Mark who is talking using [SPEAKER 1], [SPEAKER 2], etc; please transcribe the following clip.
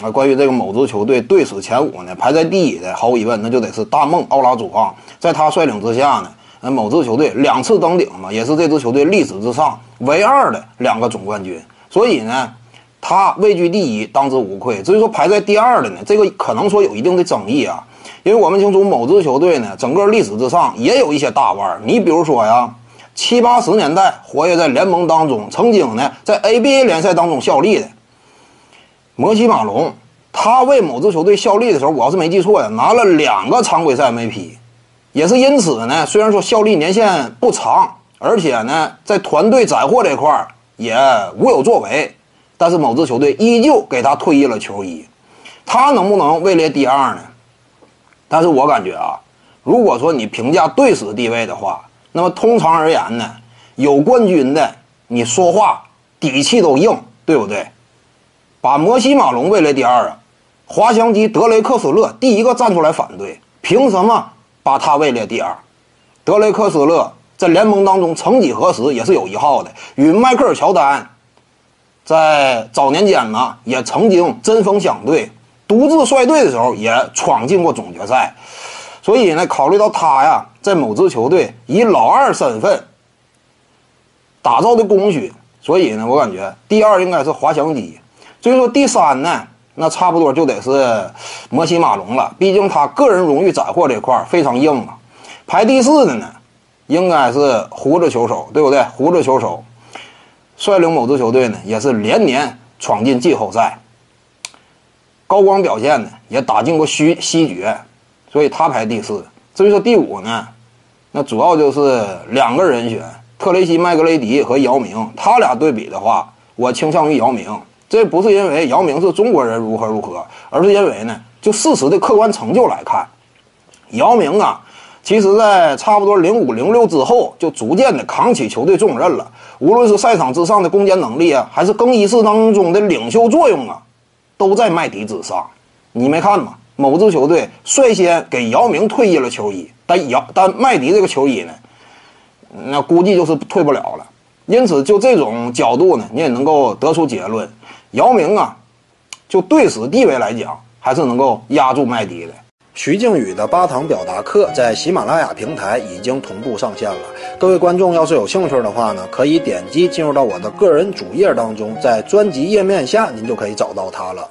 [SPEAKER 1] 啊，关于这个某支球队队史前五呢，排在第一的，毫无疑问，那就得是大梦奥拉朱旺。在他率领之下呢，呃，某支球队两次登顶嘛，也是这支球队历史之上唯二的两个总冠军。所以呢，他位居第一，当之无愧。至于说排在第二的呢，这个可能说有一定的争议啊，因为我们清楚某支球队呢，整个历史之上也有一些大腕儿。你比如说呀，七八十年代活跃在联盟当中，曾经呢在 ABA 联赛当中效力的。摩西马龙，他为某支球队效力的时候，我要是没记错呀，拿了两个常规赛 MVP，也是因此呢，虽然说效力年限不长，而且呢，在团队斩获这块也无有作为，但是某支球队依旧给他退役了球衣，他能不能位列第二呢？但是我感觉啊，如果说你评价队史地位的话，那么通常而言呢，有冠军的，你说话底气都硬，对不对？把摩西马龙位列第二啊，滑翔机德雷克斯勒第一个站出来反对，凭什么把他位列第二？德雷克斯勒在联盟当中曾几何时也是有一号的，与迈克尔乔丹在早年间呢也曾经针锋相对，独自率队的时候也闯进过总决赛，所以呢，考虑到他呀在某支球队以老二身份打造的功勋，所以呢，我感觉第二应该是滑翔机。所以说第三呢，那差不多就得是摩西马龙了。毕竟他个人荣誉斩获这块非常硬啊。排第四的呢，应该是胡子球手，对不对？胡子球手率领某支球队呢，也是连年闯进季后赛，高光表现呢，也打进过西西决，所以他排第四。至于说第五呢，那主要就是两个人选：特雷西·麦格雷迪和姚明。他俩对比的话，我倾向于姚明。这不是因为姚明是中国人如何如何，而是因为呢，就事实的客观成就来看，姚明啊，其实在差不多零五零六之后，就逐渐的扛起球队重任了。无论是赛场之上的攻坚能力啊，还是更衣室当中的领袖作用啊，都在麦迪之上。你没看吗？某支球队率先给姚明退役了球衣，但姚但麦迪这个球衣呢，那估计就是退不了了。因此，就这种角度呢，你也能够得出结论。姚明啊，就队史地位来讲，还是能够压住麦迪的。
[SPEAKER 2] 徐静宇的八堂表达课在喜马拉雅平台已经同步上线了。各位观众要是有兴趣的话呢，可以点击进入到我的个人主页当中，在专辑页面下您就可以找到它了。